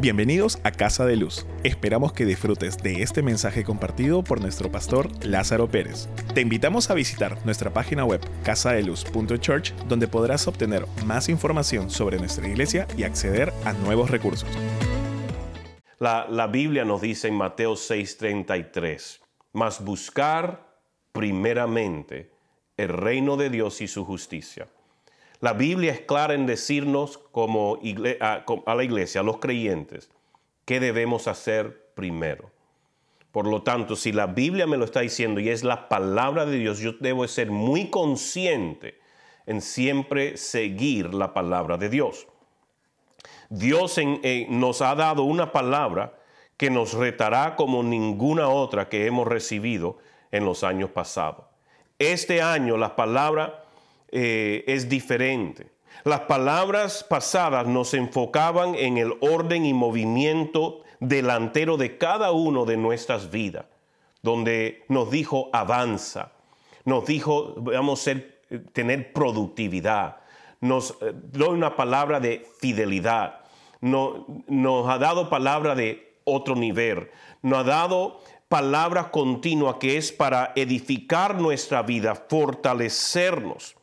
Bienvenidos a Casa de Luz. Esperamos que disfrutes de este mensaje compartido por nuestro pastor Lázaro Pérez. Te invitamos a visitar nuestra página web casadeluz.church donde podrás obtener más información sobre nuestra iglesia y acceder a nuevos recursos. La, Biblia nos dice en Mateo 6:33, mas buscar primeramente el reino de Dios y su justicia la Biblia es clara en decirnos como a, la iglesia, a los creyentes, qué debemos hacer primero. Por lo tanto, si la Biblia me lo está diciendo y es la palabra de Dios, yo debo ser muy consciente en siempre seguir la palabra de Dios. Dios nos ha dado una palabra que nos retará como ninguna otra que hemos recibido en los años pasados. Este año la palabra eh, es diferente. Las palabras pasadas nos enfocaban en el orden y movimiento delantero de cada uno de nuestras vidas, donde nos dijo avanza, nos dijo vamos a tener productividad, nos eh, dio una palabra de fidelidad, nos ha dado palabra de otro nivel, nos ha dado palabra continua que es para edificar nuestra vida, fortalecernos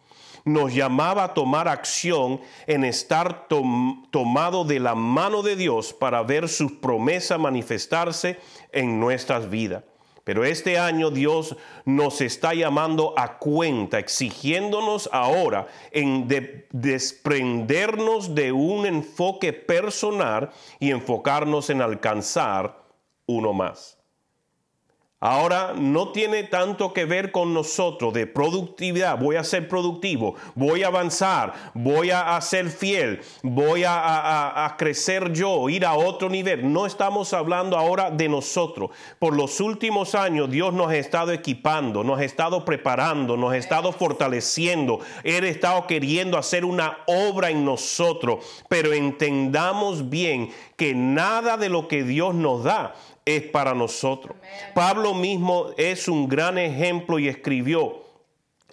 nos llamaba a tomar acción en estar tomado de la mano de Dios para ver sus promesas manifestarse en nuestras vidas. Pero este año Dios nos está llamando a cuenta, exigiéndonos ahora en desprendernos de un enfoque personal y enfocarnos en alcanzar uno más. Ahora no tiene tanto que ver con nosotros de productividad. Voy a ser productivo, voy a avanzar, voy a, ser fiel, voy a, crecer yo, ir a otro nivel. No estamos hablando ahora de nosotros. Por los últimos años Dios nos ha estado equipando, nos ha estado preparando, nos ha estado fortaleciendo. Él ha estado queriendo hacer una obra en nosotros. Pero entendamos bien que nada de lo que Dios nos da es para nosotros. Pablo mismo es un gran ejemplo y escribió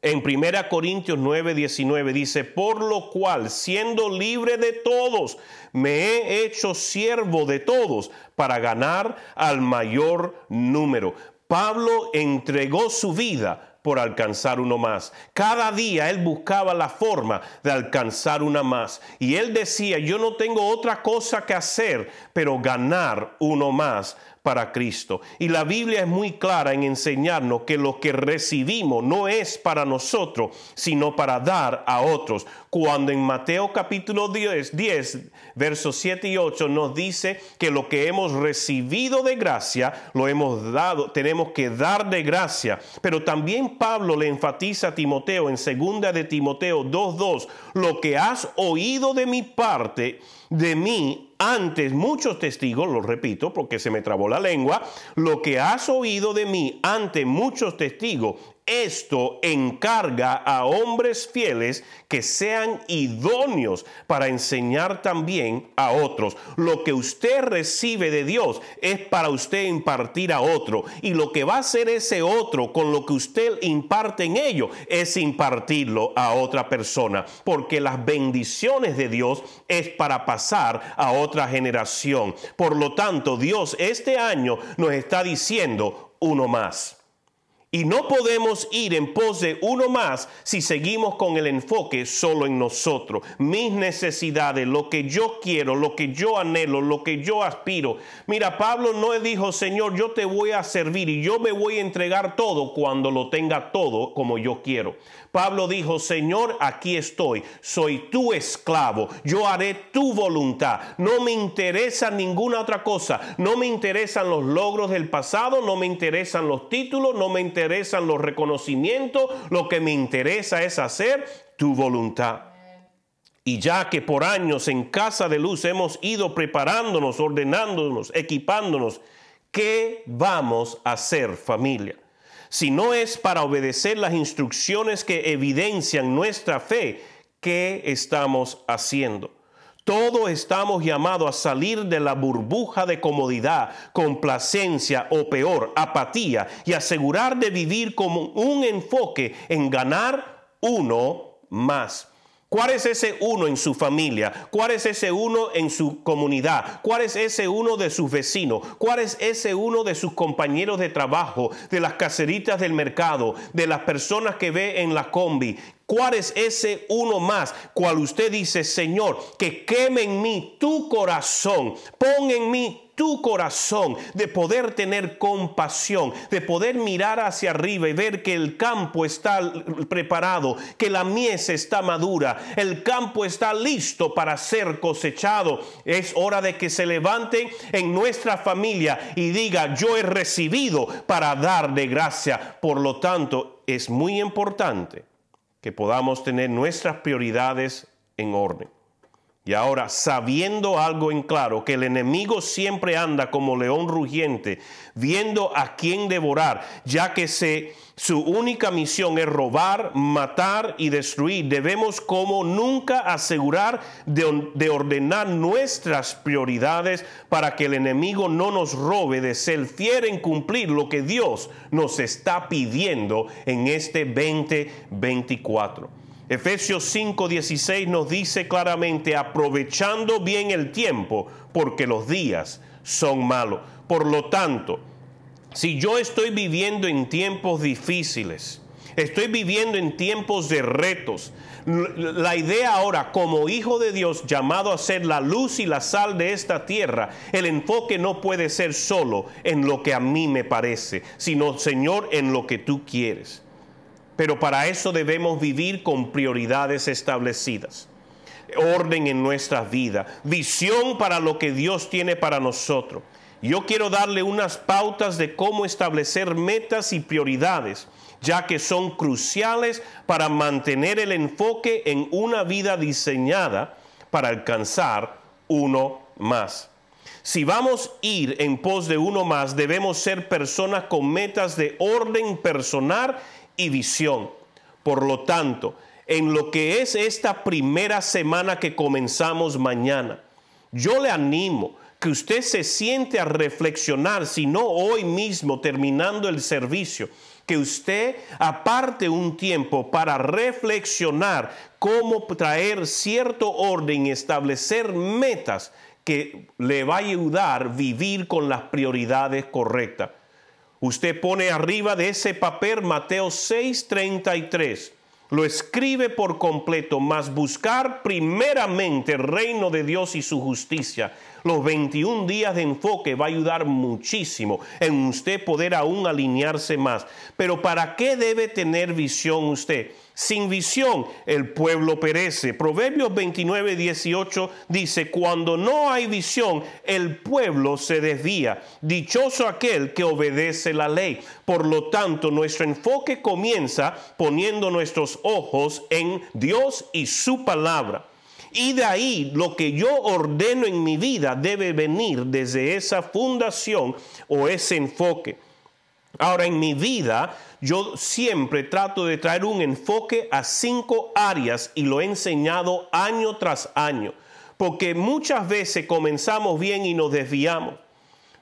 en 1 Corintios 9, 19, dice, por lo cual, siendo libre de todos, me he hecho siervo de todos para ganar al mayor número. Pablo entregó su vida por alcanzar uno más. Cada día él buscaba la forma de alcanzar una más. Y él decía, yo no tengo otra cosa que hacer, pero ganar uno más para Cristo. Y la Biblia es muy clara en enseñarnos que lo que recibimos no es para nosotros, sino para dar a otros. Cuando en Mateo capítulo 10, 10 versos 7 y 8 nos dice que lo que hemos recibido de gracia, lo hemos dado, tenemos que dar de gracia. Pero también Pablo le enfatiza a Timoteo en segunda de Timoteo 2.2, lo que has oído de mi parte, de mí antes muchos testigos, lo repito porque se me trabó la lengua, lo que has oído de mí ante muchos testigos, esto encarga a hombres fieles que sean idóneos para enseñar también a otros. Lo que usted recibe de Dios es para usted impartir a otro. Y lo que va a hacer ese otro con lo que usted imparte en ello es impartirlo a otra persona. Porque las bendiciones de Dios es para pasar a otra generación. Por lo tanto, Dios este año nos está diciendo uno más. Y no podemos ir en pos de uno más si seguimos con el enfoque solo en nosotros, mis necesidades, lo que yo quiero, lo que yo anhelo, lo que yo aspiro. Mira, Pablo no dijo, Señor, yo te voy a servir y yo me voy a entregar todo cuando lo tenga todo como yo quiero. Pablo dijo, Señor, aquí estoy, soy tu esclavo, yo haré tu voluntad, no me interesa ninguna otra cosa, no me interesan los logros del pasado, no me interesan los títulos, no me interesan los reconocimientos, lo que me interesa es hacer tu voluntad. Y ya que por años en Casa de Luz hemos ido preparándonos, ordenándonos, equipándonos, ¿qué vamos a hacer familia? Si no es para obedecer las instrucciones que evidencian nuestra fe, ¿qué estamos haciendo? Todos estamos llamados a salir de la burbuja de comodidad, complacencia o peor, apatía y asegurar de vivir con un enfoque en ganar uno más. ¿Cuál es ese uno en su familia? ¿Cuál es ese uno en su comunidad? ¿Cuál es ese uno de sus vecinos? ¿Cuál es ese uno de sus compañeros de trabajo, de las caseritas del mercado, de las personas que ve en la combi? ¿Cuál es ese uno más? Cual usted dice, Señor, que queme en mí tu corazón, pon en mí tu corazón, de poder tener compasión, de poder mirar hacia arriba y ver que el campo está preparado, que la mies está madura, el campo está listo para ser cosechado. Es hora de que se levante en nuestra familia y diga, yo he recibido para dar de gracia. Por lo tanto, es muy importante que podamos tener nuestras prioridades en orden. Y ahora, sabiendo algo en claro, que el enemigo siempre anda como león rugiente, viendo a quién devorar, ya que se, su única misión es robar, matar y destruir, debemos como nunca asegurar de, de ordenar nuestras prioridades para que el enemigo no nos robe de ser fiel en cumplir lo que Dios nos está pidiendo en este 2024. Efesios 5:16 nos dice claramente, aprovechando bien el tiempo, porque los días son malos. Por lo tanto, si yo estoy viviendo en tiempos difíciles, estoy viviendo en tiempos de retos, la idea ahora como hijo de Dios llamado a ser la luz y la sal de esta tierra, el enfoque no puede ser solo en lo que a mí me parece, sino Señor en lo que tú quieres. Pero para eso debemos vivir con prioridades establecidas. Orden en nuestra vida, visión para lo que Dios tiene para nosotros. Yo quiero darle unas pautas de cómo establecer metas y prioridades, ya que son cruciales para mantener el enfoque en una vida diseñada para alcanzar uno más. Si vamos a ir en pos de uno más, debemos ser personas con metas de orden personal y visión. Por lo tanto, en lo que es esta primera semana que comenzamos mañana, yo le animo que usted se siente a reflexionar, si no hoy mismo terminando el servicio, que usted aparte un tiempo para reflexionar cómo traer cierto orden y establecer metas que le va a ayudar a vivir con las prioridades correctas. Usted pone arriba de ese papel Mateo 6:33. Lo escribe por completo, mas buscar primeramente el reino de Dios y su justicia. Los 21 días de enfoque va a ayudar muchísimo en usted poder aún alinearse más. Pero ¿para qué debe tener visión usted? Sin visión el pueblo perece. Proverbios 29, 18 dice, cuando no hay visión, el pueblo se desvía. Dichoso aquel que obedece la ley. Por lo tanto, nuestro enfoque comienza poniendo nuestros ojos en Dios y su palabra. Y de ahí lo que yo ordeno en mi vida debe venir desde esa fundación o ese enfoque. Ahora en mi vida yo siempre trato de traer un enfoque a cinco áreas y lo he enseñado año tras año, porque muchas veces comenzamos bien y nos desviamos.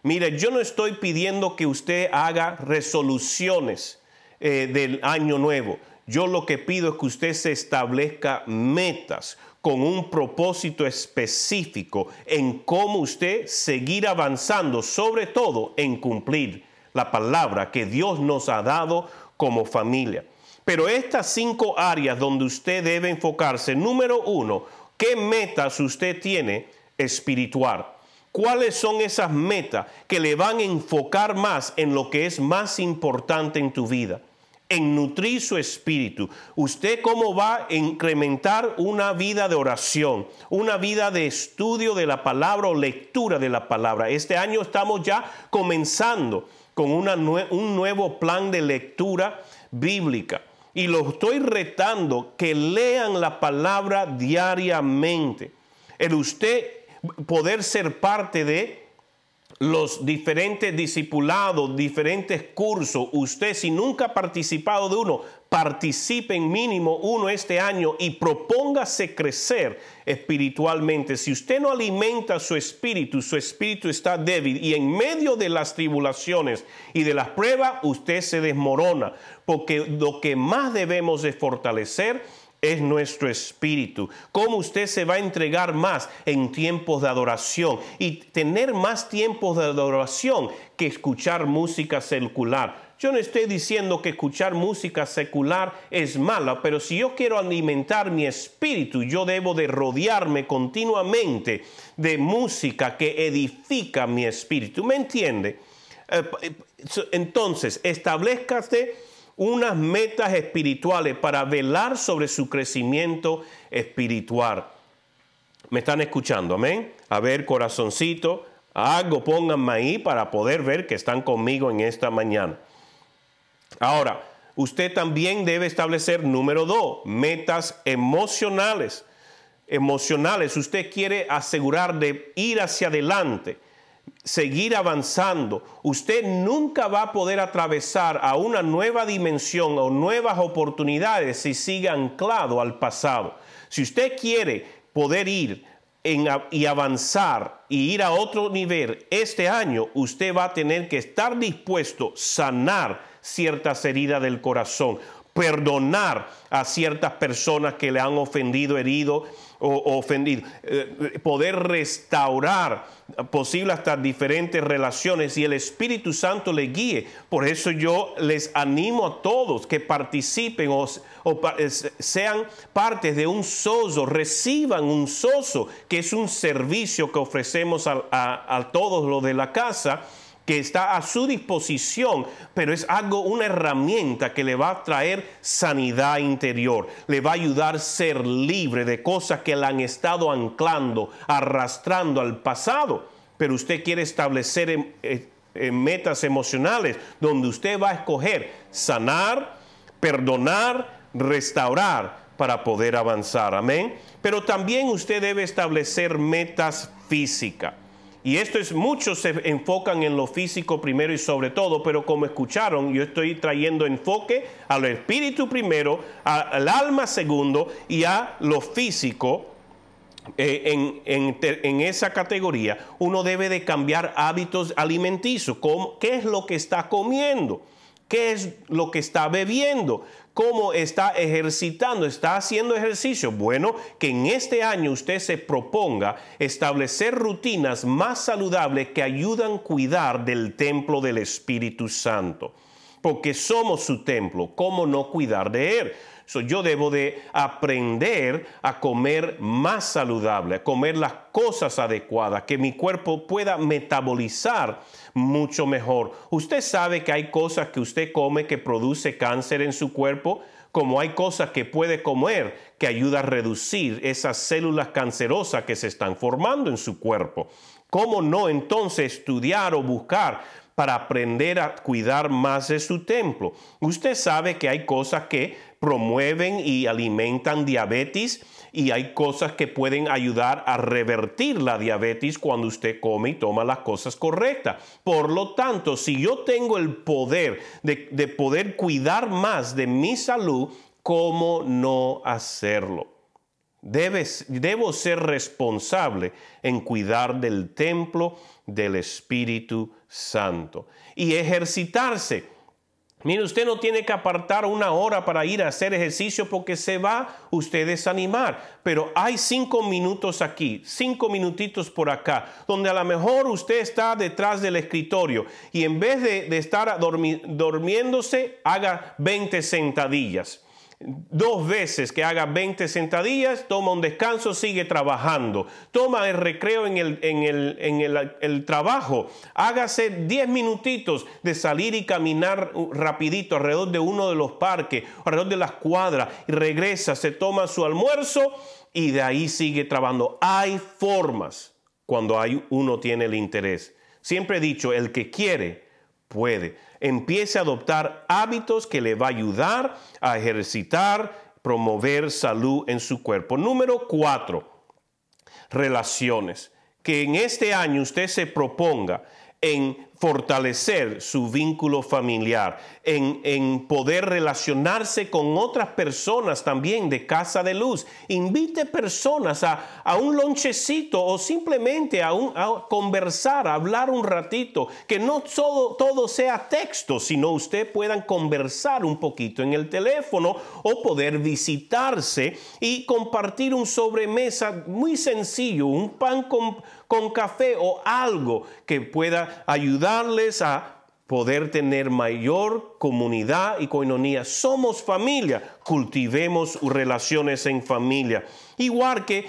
Mire, yo no estoy pidiendo que usted haga resoluciones eh, del año nuevo. Yo lo que pido es que usted se establezca metas con un propósito específico en cómo usted seguir avanzando, sobre todo en cumplir la palabra que Dios nos ha dado como familia. Pero estas cinco áreas donde usted debe enfocarse, número uno, ¿qué metas usted tiene espiritual? ¿Cuáles son esas metas que le van a enfocar más en lo que es más importante en tu vida? en nutrir su espíritu. ¿Usted cómo va a incrementar una vida de oración, una vida de estudio de la palabra o lectura de la palabra? Este año estamos ya comenzando con un nuevo plan de lectura bíblica. Y lo estoy retando que lean la palabra diariamente. El usted poder ser parte de los diferentes discipulados, diferentes cursos, usted si nunca ha participado de uno, participe en mínimo uno este año y propóngase crecer espiritualmente. Si usted no alimenta su espíritu, su espíritu está débil y en medio de las tribulaciones y de las pruebas, usted se desmorona, porque lo que más debemos de fortalecer es nuestro espíritu. Cómo usted se va a entregar más en tiempos de adoración y tener más tiempos de adoración que escuchar música secular. Yo no estoy diciendo que escuchar música secular es mala, pero si yo quiero alimentar mi espíritu, yo debo de rodearme continuamente de música que edifica mi espíritu. ¿Me entiende? Eh, eh, entonces, establezcase unas metas espirituales para velar sobre su crecimiento espiritual. ¿Me están escuchando? Amén. A ver, corazoncito, algo pónganme ahí para poder ver que están conmigo en esta mañana. Ahora, usted también debe establecer, número dos, metas emocionales. Emocionales, usted quiere asegurar de ir hacia adelante, seguir avanzando. Usted nunca va a poder atravesar a una nueva dimensión o nuevas oportunidades si sigue anclado al pasado. Si usted quiere poder ir y avanzar y ir a otro nivel este año, usted va a tener que estar dispuesto a sanar ciertas heridas del corazón, perdonar a ciertas personas que le han ofendido, herido o ofendido, eh, poder restaurar posible hasta diferentes relaciones y el Espíritu Santo le guíe. Por eso yo les animo a todos que participen o, sean parte de un soso, reciban un soso, que es un servicio que ofrecemos a, a todos los de la casa que está a su disposición, pero es algo, una herramienta que le va a traer sanidad interior, le va a ayudar a ser libre de cosas que le han estado anclando, arrastrando al pasado. Pero usted quiere establecer en, en metas emocionales donde usted va a escoger sanar, perdonar, restaurar para poder avanzar. Amén. Pero también usted debe establecer metas físicas. Y esto es, muchos se enfocan en lo físico primero y sobre todo, pero como escucharon, yo estoy trayendo enfoque al espíritu primero, al alma segundo y a lo físico eh, en, esa categoría, uno debe de cambiar hábitos alimenticios. ¿Qué es lo que está comiendo? ¿Qué es lo que está bebiendo? ¿Cómo está ejercitando? ¿Está haciendo ejercicio? Bueno, que en este año usted se proponga establecer rutinas más saludables que ayudan a cuidar del templo del Espíritu Santo. Porque somos su templo. ¿Cómo no cuidar de él? Yo debo de aprender a comer más saludable, a comer las cosas adecuadas, que mi cuerpo pueda metabolizar mucho mejor. Usted sabe que hay cosas que usted come que produce cáncer en su cuerpo, como hay cosas que puede comer que ayuda a reducir esas células cancerosas que se están formando en su cuerpo. ¿Cómo no entonces estudiar o buscar para aprender a cuidar más de su templo? Usted sabe que hay cosas que promueven y alimentan diabetes y hay cosas que pueden ayudar a revertir la diabetes cuando usted come y toma las cosas correctas. Por lo tanto, si yo tengo el poder de, de poder cuidar más de mi salud, ¿cómo no hacerlo? debo ser responsable en cuidar del templo del Espíritu Santo. Y ejercitarse. Mire, usted no tiene que apartar una hora para ir a hacer ejercicio porque se va usted desanimar. Pero hay cinco minutos aquí, cinco minutitos por acá, donde a lo mejor usted está detrás del escritorio y en vez de, estar durmiéndose, haga 20 sentadillas dos veces que haga 20 sentadillas, toma un descanso, sigue trabajando. Toma el recreo en el, en el, en el, trabajo. Hágase 10 minutitos de salir y caminar rapidito alrededor de uno de los parques, alrededor de las cuadras, y regresa, se toma su almuerzo y de ahí sigue trabajando. Hay formas cuando hay, uno tiene el interés. Siempre he dicho, el que quiere, puede empiece a adoptar hábitos que le va a ayudar a ejercitar, promover salud en su cuerpo. Número cuatro, relaciones. Que en este año usted se proponga en fortalecer su vínculo familiar, en, en, poder relacionarse con otras personas también de Casa de Luz. Invite personas a, a un lonchecito o simplemente a, un, conversar, a hablar un ratito, que no todo, todo sea texto, sino usted puedan conversar un poquito en el teléfono o poder visitarse y compartir un sobremesa muy sencillo, un pan con, con café o algo que pueda ayudarles a poder tener mayor comunidad y coinonía. Somos familia, cultivemos relaciones en familia. Igual que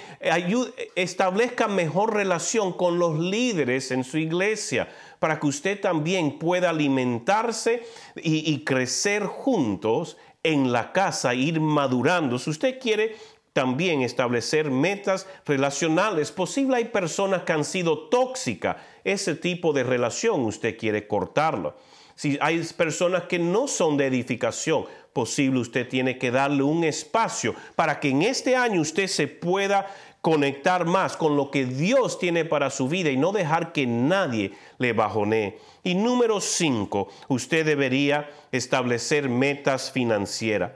establezca mejor relación con los líderes en su iglesia para que usted también pueda alimentarse y, y crecer juntos en la casa, ir madurando. Si usted quiere también establecer metas relacionales. Posible hay personas que han sido tóxicas. Ese tipo de relación usted quiere cortarlo. Si hay personas que no son de edificación, posible usted tiene que darle un espacio para que en este año usted se pueda conectar más con lo que Dios tiene para su vida y no dejar que nadie le bajonee. Y número cinco, usted debería establecer metas financieras.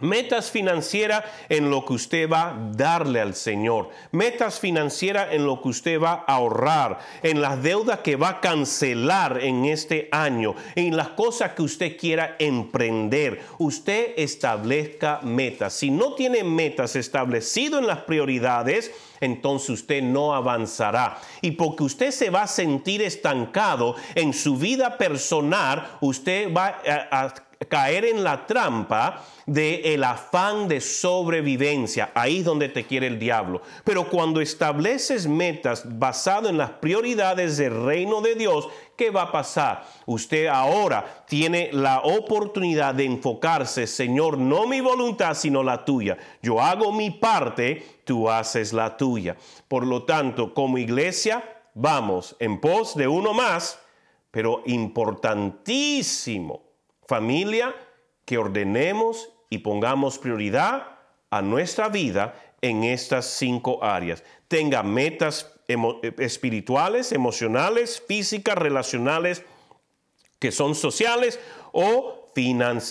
Metas financieras en lo que usted va a darle al Señor. Metas financieras en lo que usted va a ahorrar. En las deudas que va a cancelar en este año. En las cosas que usted quiera emprender. Usted establezca metas. Si no tiene metas establecidas en las prioridades, entonces usted no avanzará. Y porque usted se va a sentir estancado en su vida personal, usted va a caer en la trampa del el afán de sobrevivencia. Ahí es donde te quiere el diablo. Pero cuando estableces metas basado en las prioridades del reino de Dios, ¿qué va a pasar? Usted ahora tiene la oportunidad de enfocarse, Señor, no mi voluntad, sino la tuya. Yo hago mi parte, tú haces la tuya. Por lo tanto, como iglesia, vamos en pos de uno más, pero importantísimo familia que ordenemos y pongamos prioridad a nuestra vida en estas cinco áreas. Tenga metas espirituales, emocionales, físicas, relacionales, que son sociales o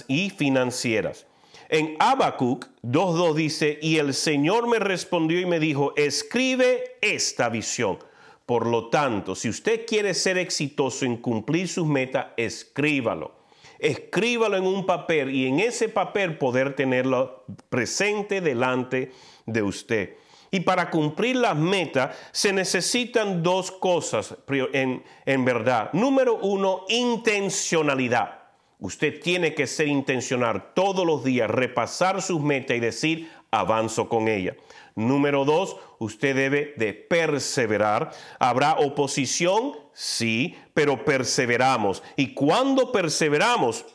y financieras. En Habacuc 2.2 dice, y el Señor me respondió y me dijo, escribe esta visión. Por lo tanto, si usted quiere ser exitoso en cumplir sus metas, escríbalo escríbalo en un papel y en ese papel poder tenerlo presente delante de usted. Y para cumplir las metas se necesitan dos cosas en, verdad. Número uno, intencionalidad. Usted tiene que ser intencional todos los días, repasar sus metas y decir, avanzo con ella. Número dos, usted debe de perseverar. ¿Habrá oposición? Sí, pero perseveramos. Y cuando perseveramos,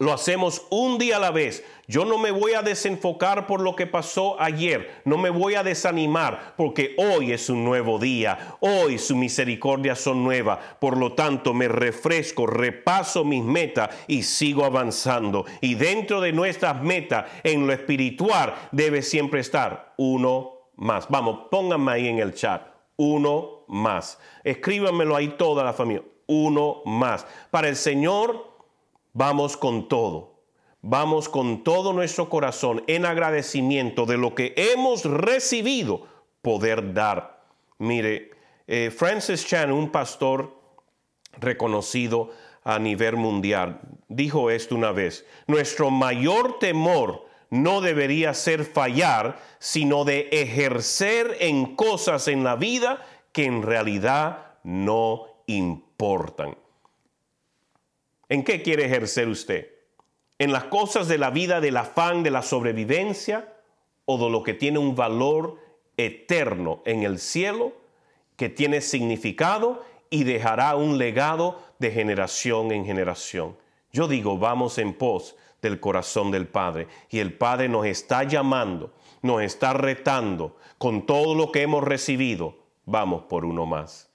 lo hacemos un día a la vez. Yo no me voy a desenfocar por lo que pasó ayer. No me voy a desanimar porque hoy es un nuevo día. Hoy su misericordia son nuevas. Por lo tanto, me refresco, repaso mis metas y sigo avanzando. Y dentro de nuestras metas, en lo espiritual, debe siempre estar uno más. Vamos, pónganme ahí en el chat. Uno más. Escríbanmelo ahí toda la familia. Uno más. Para el Señor vamos con todo. Vamos con todo nuestro corazón en agradecimiento de lo que hemos recibido, poder dar. Mire, eh, Francis Chan, un pastor reconocido a nivel mundial, dijo esto una vez, nuestro mayor temor no debería ser fallar, sino de ejercer en cosas en la vida que en realidad no importan. ¿En qué quiere ejercer usted? ¿En las cosas de la vida, del afán, de la sobrevivencia o de lo que tiene un valor eterno en el cielo, que tiene significado y dejará un legado de generación en generación? Yo digo, vamos en pos del corazón del Padre y el Padre nos está llamando, nos está retando con todo lo que hemos recibido. Vamos por uno más.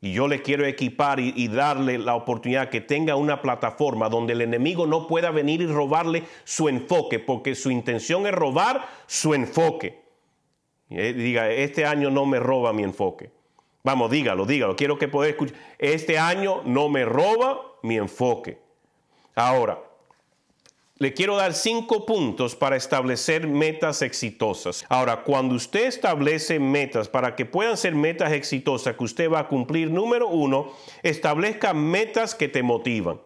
Y yo le quiero equipar y, darle la oportunidad que tenga una plataforma donde el enemigo no pueda venir y robarle su enfoque, porque su intención es robar su enfoque. Diga, este año no me roba mi enfoque. Vamos, dígalo, dígalo. Quiero que pueda escuchar. Este año no me roba mi enfoque. Ahora, le quiero dar cinco puntos para establecer metas exitosas. Ahora, cuando usted establece metas para que puedan ser metas exitosas que usted va a cumplir, número uno, establezca metas que te motivan.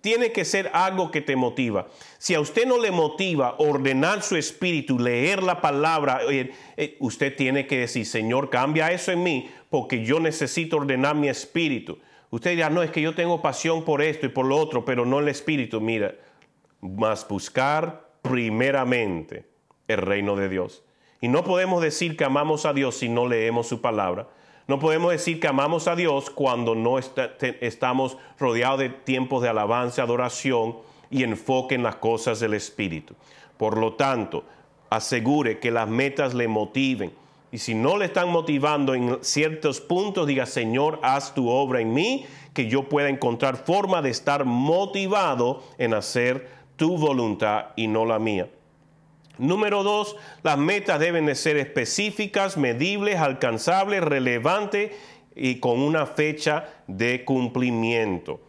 Tiene que ser algo que te motiva. Si a usted no le motiva ordenar su espíritu, leer la palabra, eh, eh, usted tiene que decir, Señor, cambia eso en mí porque yo necesito ordenar mi espíritu. Usted dirá, no, es que yo tengo pasión por esto y por lo otro, pero no el espíritu. Mira, más buscar primeramente el reino de Dios. Y no podemos decir que amamos a Dios si no leemos su palabra. No podemos decir que amamos a Dios cuando no estamos rodeados de tiempos de alabanza, adoración y enfoque en las cosas del Espíritu. Por lo tanto, asegure que las metas le motiven. Y si no le están motivando en ciertos puntos, diga, Señor, haz tu obra en mí, que yo pueda encontrar forma de estar motivado en hacer tu voluntad y no la mía. Número dos, las metas deben de ser específicas, medibles, alcanzables, relevantes y con una fecha de cumplimiento.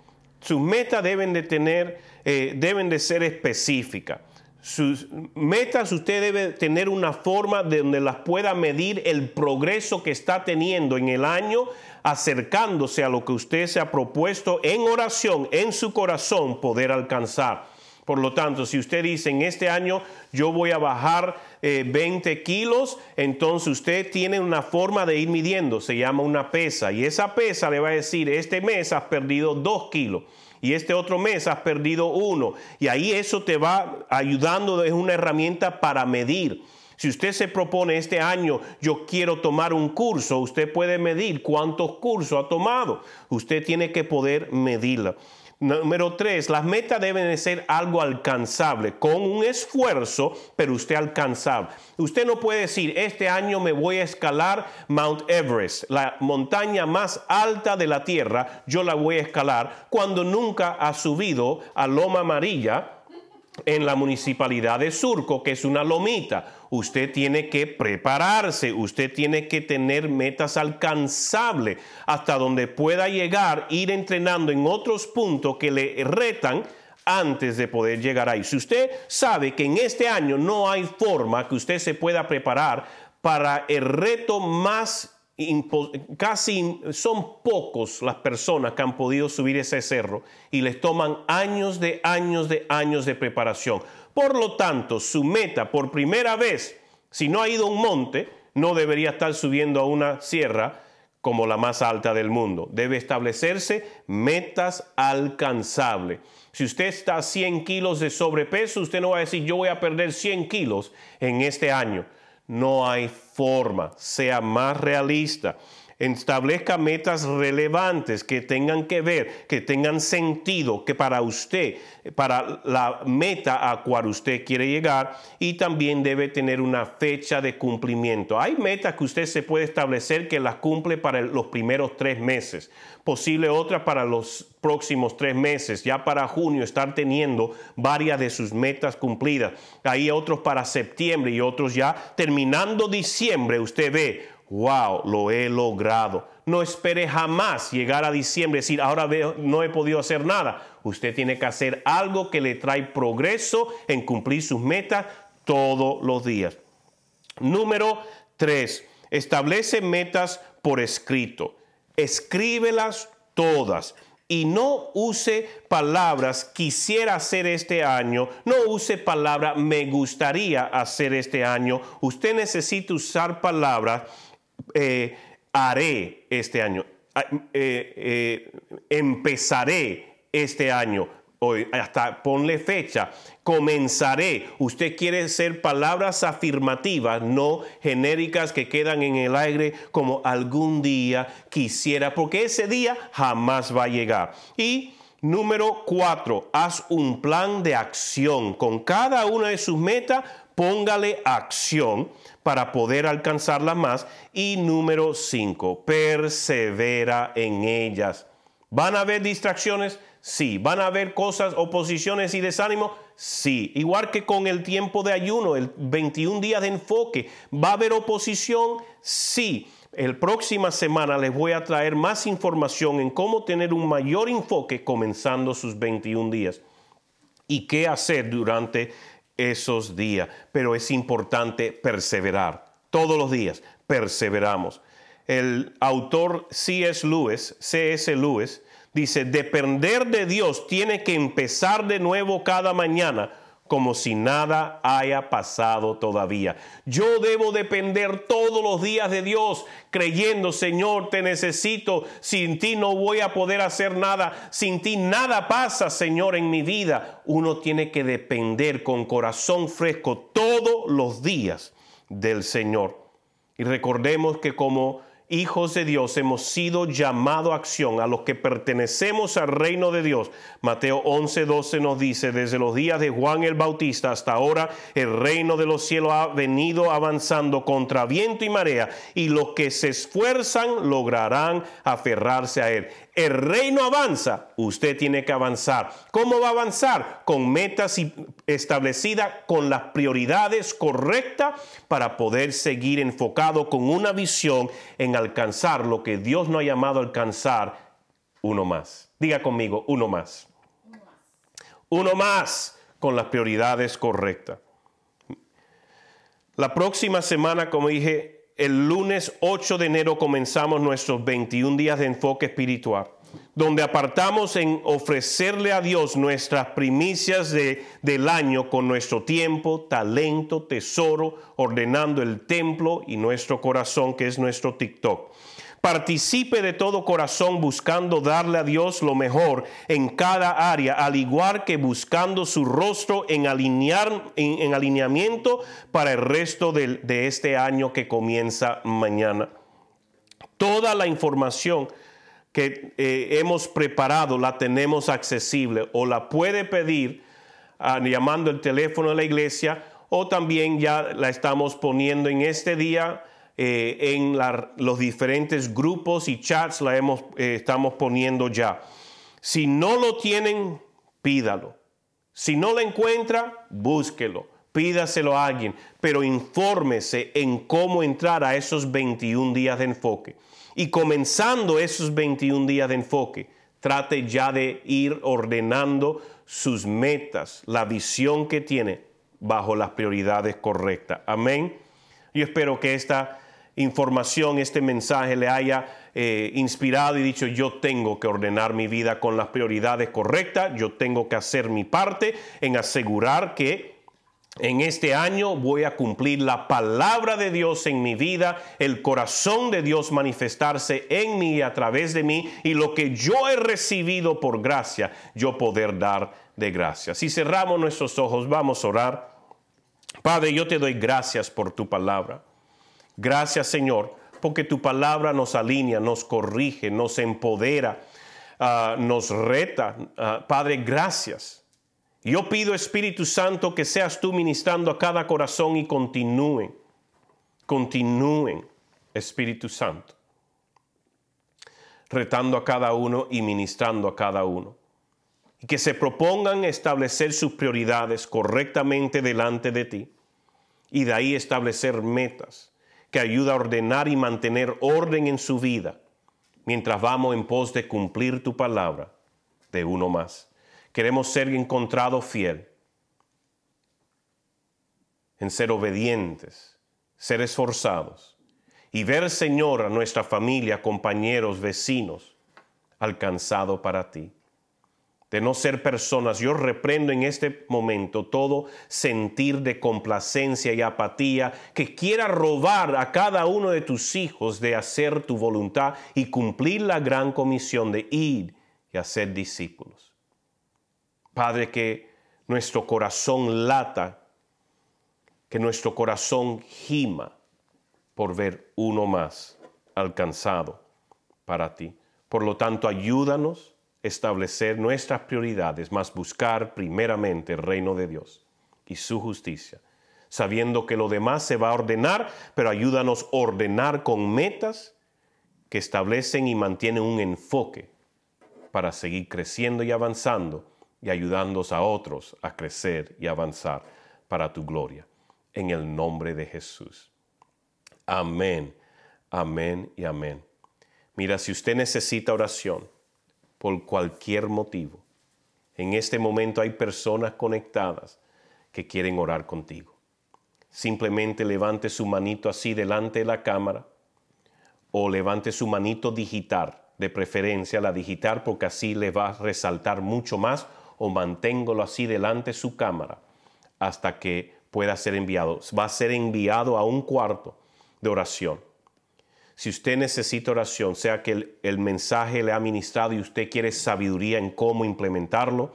Sus metas deben de tener, eh, deben de ser específicas. Sus metas usted debe tener una forma de donde las pueda medir el progreso que está teniendo en el año, acercándose a lo que usted se ha propuesto en oración, en su corazón, poder alcanzar. Por lo tanto, si usted dice en este año yo voy a bajar 20 eh, kilos, entonces usted tiene una forma de ir midiendo, se llama una pesa. Y esa pesa le va a decir, este mes has perdido 2 kilos y este otro mes has perdido 1. Y ahí eso te va ayudando, es una herramienta para medir. Si usted se propone este año, yo quiero tomar un curso, usted puede medir cuántos cursos ha tomado. Usted tiene que poder medirla. Número tres, las metas deben de ser algo alcanzable, con un esfuerzo, pero usted alcanzable. Usted no puede decir, este año me voy a escalar Mount Everest, la montaña más alta de la Tierra, yo la voy a escalar, cuando nunca ha subido a Loma Amarilla en la municipalidad de Surco, que es una lomita. Usted tiene que prepararse, usted tiene que tener metas alcanzables hasta donde pueda llegar, ir entrenando en otros puntos que le retan antes de poder llegar ahí. Si usted sabe que en este año no hay forma que usted se pueda preparar para el reto más casi son pocos las personas que han podido subir ese cerro y les toman años de años de años de preparación. Por lo tanto, su meta por primera vez, si no ha ido a un monte, no debería estar subiendo a una sierra como la más alta del mundo. Debe establecerse metas alcanzables. Si usted está a 100 kilos de sobrepeso, usted no va a decir yo voy a perder 100 kilos en este año no hay forma, sea más realista. Establezca metas relevantes que tengan que ver, que tengan sentido, que para usted, para la meta a cual usted quiere llegar y también debe tener una fecha de cumplimiento. Hay metas que usted se puede establecer que las cumple para los primeros tres meses, posible otra para los próximos tres meses, ya para junio estar teniendo varias de sus metas cumplidas. Hay otros para septiembre y otros ya terminando diciembre, usted ve, wow, lo he logrado. No espere jamás llegar a diciembre y decir, ahora no he podido hacer nada. Usted tiene que hacer algo que le trae progreso en cumplir sus metas todos los días. Número tres, establece metas por escrito. Escríbelas todas y no use palabras quisiera hacer este año, no use palabra me gustaría hacer este año. Usted necesita usar palabras eh, haré este año, ah, eh, eh, empezaré este año, hasta ponle fecha, comenzaré. Usted quiere ser palabras afirmativas, no genéricas que quedan en el aire como algún día quisiera, porque ese día jamás va a llegar. Y número cuatro, haz un plan de acción. Con cada una de sus metas, póngale acción para poder alcanzarla más. Y número cinco, persevera en ellas. ¿Van a haber distracciones? Sí. ¿Van a haber cosas, oposiciones y desánimo? Sí. Igual que con el tiempo de ayuno, el 21 días de enfoque. ¿Va a haber oposición? Sí. el próxima semana les voy a traer más información en cómo tener un mayor enfoque comenzando sus 21 días y qué hacer durante esos días. Pero es importante perseverar. Todos los días perseveramos. El autor C.S. Lewis, C.S. Lewis, dice, depender de Dios tiene que empezar de nuevo cada mañana como si nada haya pasado todavía. Yo debo depender todos los días de Dios, creyendo, Señor, te necesito, sin ti no voy a poder hacer nada, sin ti nada pasa, Señor, en mi vida. Uno tiene que depender con corazón fresco todos los días del Señor. Y recordemos que como hijos de Dios, hemos sido llamados a acción, a los que pertenecemos al reino de Dios. Mateo 11, 12 nos dice, desde los días de Juan el Bautista hasta ahora, el reino de los cielos ha venido avanzando contra viento y marea, y los que se esfuerzan lograrán aferrarse a él. El reino avanza, usted tiene que avanzar. ¿Cómo va a avanzar? Con metas establecidas, con las prioridades correctas para poder seguir enfocado con una visión en alcanzar lo que Dios no ha llamado a alcanzar. Uno más. Diga conmigo, uno más. Uno más con las prioridades correctas. La próxima semana, como dije, el lunes 8 de enero comenzamos nuestros 21 días de enfoque espiritual, donde apartamos en ofrecerle a Dios nuestras primicias de, del año con nuestro tiempo, talento, tesoro, ordenando el templo y nuestro corazón, que es nuestro TikTok. Participe de todo corazón buscando darle a Dios lo mejor en cada área, al igual que buscando su rostro en, alinear, en, alineamiento para el resto de, de este año que comienza mañana. Toda la información que eh, hemos preparado la tenemos accesible o la puede pedir ah, llamando el teléfono de la iglesia o también ya la estamos poniendo en este día eh, en los diferentes grupos y chats la hemos, eh, estamos poniendo ya. Si no lo tienen, pídalo. Si no lo encuentra, búsquelo. Pídaselo a alguien, pero infórmese en cómo entrar a esos 21 días de enfoque. Y comenzando esos 21 días de enfoque, trate ya de ir ordenando sus metas, la visión que tiene bajo las prioridades correctas. Amén. Yo espero que esta información, este mensaje le haya eh, inspirado y dicho, yo tengo que ordenar mi vida con las prioridades correctas, yo tengo que hacer mi parte en asegurar que en este año voy a cumplir la palabra de Dios en mi vida, el corazón de Dios manifestarse en mí y a través de mí y lo que yo he recibido por gracia, yo poder dar de gracia. Si cerramos nuestros ojos, vamos a orar. Padre, yo te doy gracias por tu palabra. Gracias Señor, porque tu palabra nos alinea, nos corrige, nos empodera, ah, nos reta. Ah, Padre, gracias. Yo pido Espíritu Santo que seas tú ministrando a cada corazón y continúen, continúen, Espíritu Santo, retando a cada uno y ministrando a cada uno. Y que se propongan establecer sus prioridades correctamente delante de ti y de ahí establecer metas que ayuda a ordenar y mantener orden en su vida mientras vamos en pos de cumplir tu palabra de uno más. Queremos ser encontrados fiel, en ser obedientes, ser esforzados y ver, Señor, a nuestra familia, compañeros, vecinos, alcanzado para ti de no ser personas. Yo reprendo en este momento todo sentir de complacencia y apatía que quiera robar a cada uno de tus hijos de hacer tu voluntad y cumplir la gran comisión de ir y hacer discípulos. Padre, que nuestro corazón lata, que nuestro corazón gima por ver uno más alcanzado para ti. Por lo tanto, ayúdanos establecer nuestras prioridades, más buscar primeramente el reino de Dios y su justicia, sabiendo que lo demás se va a ordenar, pero ayúdanos a ordenar con metas que establecen y mantienen un enfoque para seguir creciendo y avanzando y ayudándonos a otros a crecer y avanzar para tu gloria. En el nombre de Jesús. Amén. Amén y amén. Mira, si usted necesita oración por cualquier motivo, en este momento hay personas conectadas que quieren orar contigo. Simplemente levante su manito así delante de la cámara o levante su manito digital, de preferencia la digital porque así le va a resaltar mucho más o manténgolo así delante de su cámara hasta que pueda ser enviado. Va a ser enviado a un cuarto de oración si usted necesita oración, sea que el, mensaje le ha ministrado y usted quiere sabiduría en cómo implementarlo,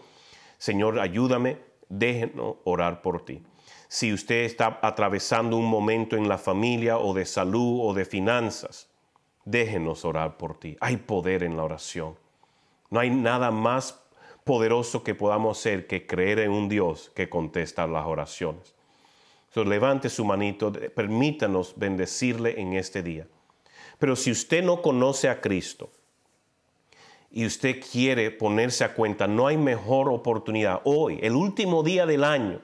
Señor, ayúdame, déjenos orar por ti. Si usted está atravesando un momento en la familia o de salud o de finanzas, déjenos orar por ti. Hay poder en la oración. No hay nada más poderoso que podamos hacer que creer en un Dios que contesta las oraciones. Levante su manito, permítanos bendecirle en este día. Pero si usted no conoce a Cristo y usted quiere ponerse a cuenta, no hay mejor oportunidad hoy, el último día del año,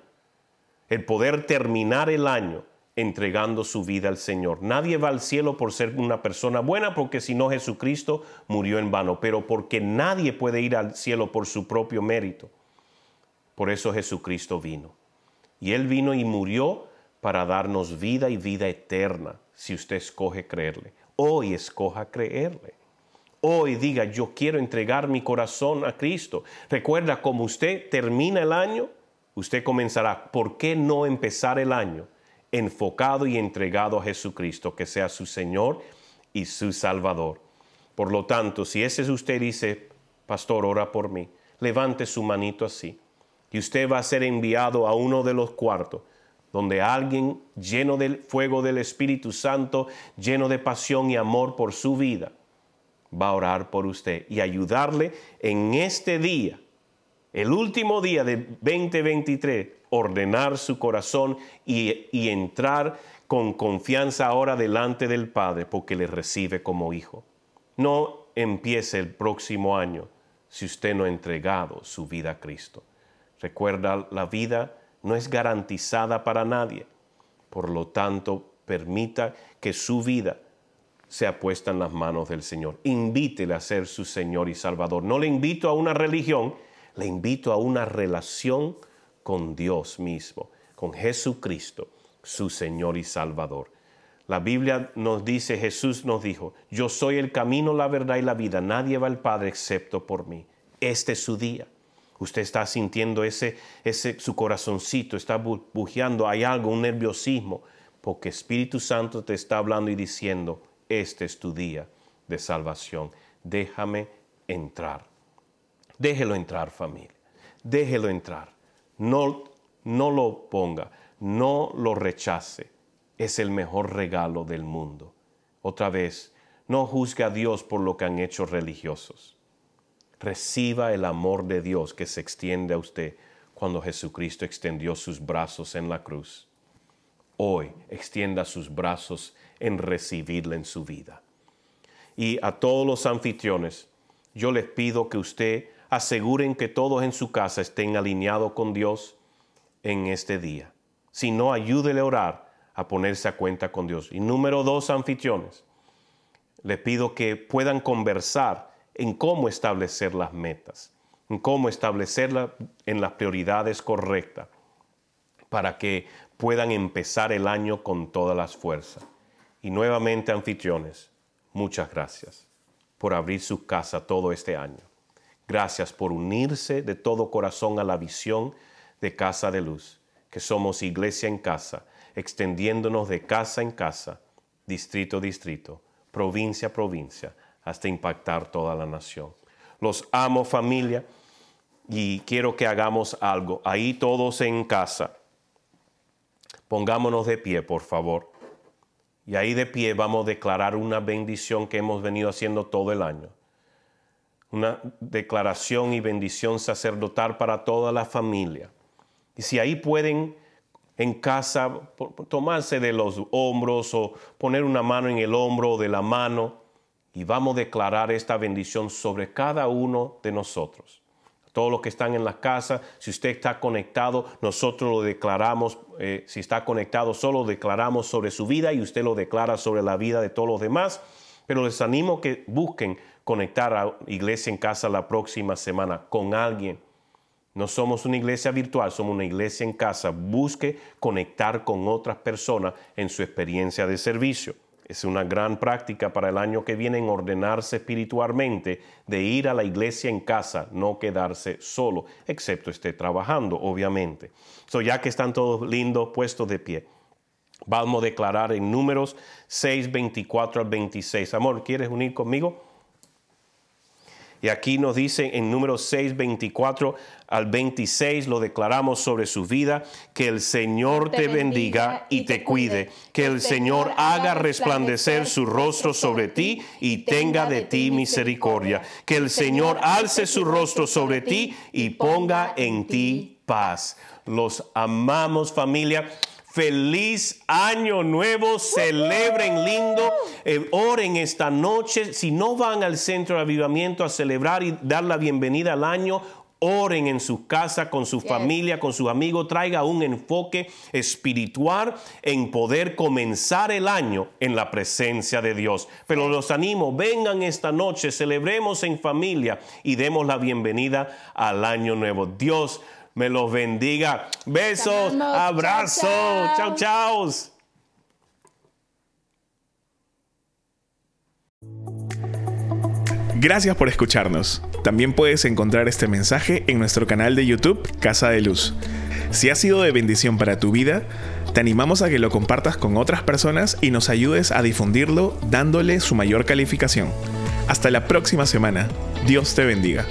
el poder terminar el año entregando su vida al Señor. Nadie va al cielo por ser una persona buena, porque si no Jesucristo murió en vano, pero porque nadie puede ir al cielo por su propio mérito. Por eso Jesucristo vino. Y Él vino y murió para darnos vida y vida eterna, si usted escoge creerle. Hoy escoja creerle. Hoy diga, yo quiero entregar mi corazón a Cristo. Recuerda, como usted termina el año, usted comenzará. ¿Por qué no empezar el año enfocado y entregado a Jesucristo, que sea su Señor y su Salvador? Por lo tanto, si ese es usted dice, pastor, ora por mí, levante su manito así. Y usted va a ser enviado a uno de los cuartos donde alguien lleno del fuego del Espíritu Santo, lleno de pasión y amor por su vida, va a orar por usted y ayudarle en este día, el último día de 2023, ordenar su corazón y, entrar con confianza ahora delante del Padre porque le recibe como hijo. No empiece el próximo año si usted no ha entregado su vida a Cristo. Recuerda la vida no es garantizada para nadie. Por lo tanto, permita que su vida sea puesta en las manos del Señor. Invítele a ser su Señor y Salvador. No le invito a una religión, le invito a una relación con Dios mismo, con Jesucristo, su Señor y Salvador. La Biblia nos dice, Jesús nos dijo, yo soy el camino, la verdad y la vida. Nadie va al Padre excepto por mí. Este es su día. Usted está sintiendo ese, ese, su corazoncito, está bujeando, hay algo, un nerviosismo, porque Espíritu Santo te está hablando y diciendo, este es tu día de salvación. Déjame entrar. Déjelo entrar, familia. Déjelo entrar. No, no lo ponga, no lo rechace. Es el mejor regalo del mundo. Otra vez, no juzgue a Dios por lo que han hecho religiosos reciba el amor de Dios que se extiende a usted cuando Jesucristo extendió sus brazos en la cruz. Hoy extienda sus brazos en recibirle en su vida. Y a todos los anfitriones, yo les pido que usted aseguren que todos en su casa estén alineados con Dios en este día. Si no, ayúdele a orar a ponerse a cuenta con Dios. Y número dos, anfitriones, les pido que puedan conversar en cómo establecer las metas, en cómo establecerlas en las prioridades correctas para que puedan empezar el año con todas las fuerzas. Y nuevamente, anfitriones, muchas gracias por abrir su casa todo este año. Gracias por unirse de todo corazón a la visión de Casa de Luz, que somos iglesia en casa, extendiéndonos de casa en casa, distrito a distrito, provincia a provincia, hasta impactar toda la nación. Los amo familia y quiero que hagamos algo. Ahí todos en casa. Pongámonos de pie, por favor. Y ahí de pie vamos a declarar una bendición que hemos venido haciendo todo el año. Una declaración y bendición sacerdotal para toda la familia. Y si ahí pueden en casa tomarse de los hombros o poner una mano en el hombro o de la mano y vamos a declarar esta bendición sobre cada uno de nosotros. todos los que están en la casa, si usted está conectado, nosotros lo declaramos, eh, si está conectado, solo declaramos sobre su vida y usted lo declara sobre la vida de todos los demás. Pero les animo que busquen conectar a Iglesia en Casa la próxima semana con alguien. No somos una iglesia virtual, somos una iglesia en casa. Busque conectar con otras personas en su experiencia de servicio. Es una gran práctica para el año que viene en ordenarse espiritualmente de ir a la iglesia en casa, no quedarse solo, excepto esté trabajando, obviamente. So, ya que están todos lindos, puestos de pie, vamos a declarar en números 6, 24 al 26. Amor, ¿quieres unir conmigo? Y aquí nos dice en número 6, 24 al 26, lo declaramos sobre su vida, que el Señor te, bendiga y te cuide, que el Señor haga resplandecer su rostro sobre ti y tenga de ti misericordia, que el Señor alce su rostro sobre ti y ponga en ti paz. Los amamos familia. Feliz año nuevo, celebren lindo, eh, oren esta noche. Si no van al centro de avivamiento a celebrar y dar la bienvenida al año, oren en su casa, con su familia, con sus amigos, traiga un enfoque espiritual en poder comenzar el año en la presencia de Dios. Pero los animo, vengan esta noche, celebremos en familia y demos la bienvenida al año nuevo. Dios me los bendiga. Besos, abrazos, chao, chao. Gracias por escucharnos. También puedes encontrar este mensaje en nuestro canal de YouTube Casa de Luz. Si ha sido de bendición para tu vida, te animamos a que lo compartas con otras personas y nos ayudes a difundirlo dándole su mayor calificación. Hasta la próxima semana. Dios te bendiga.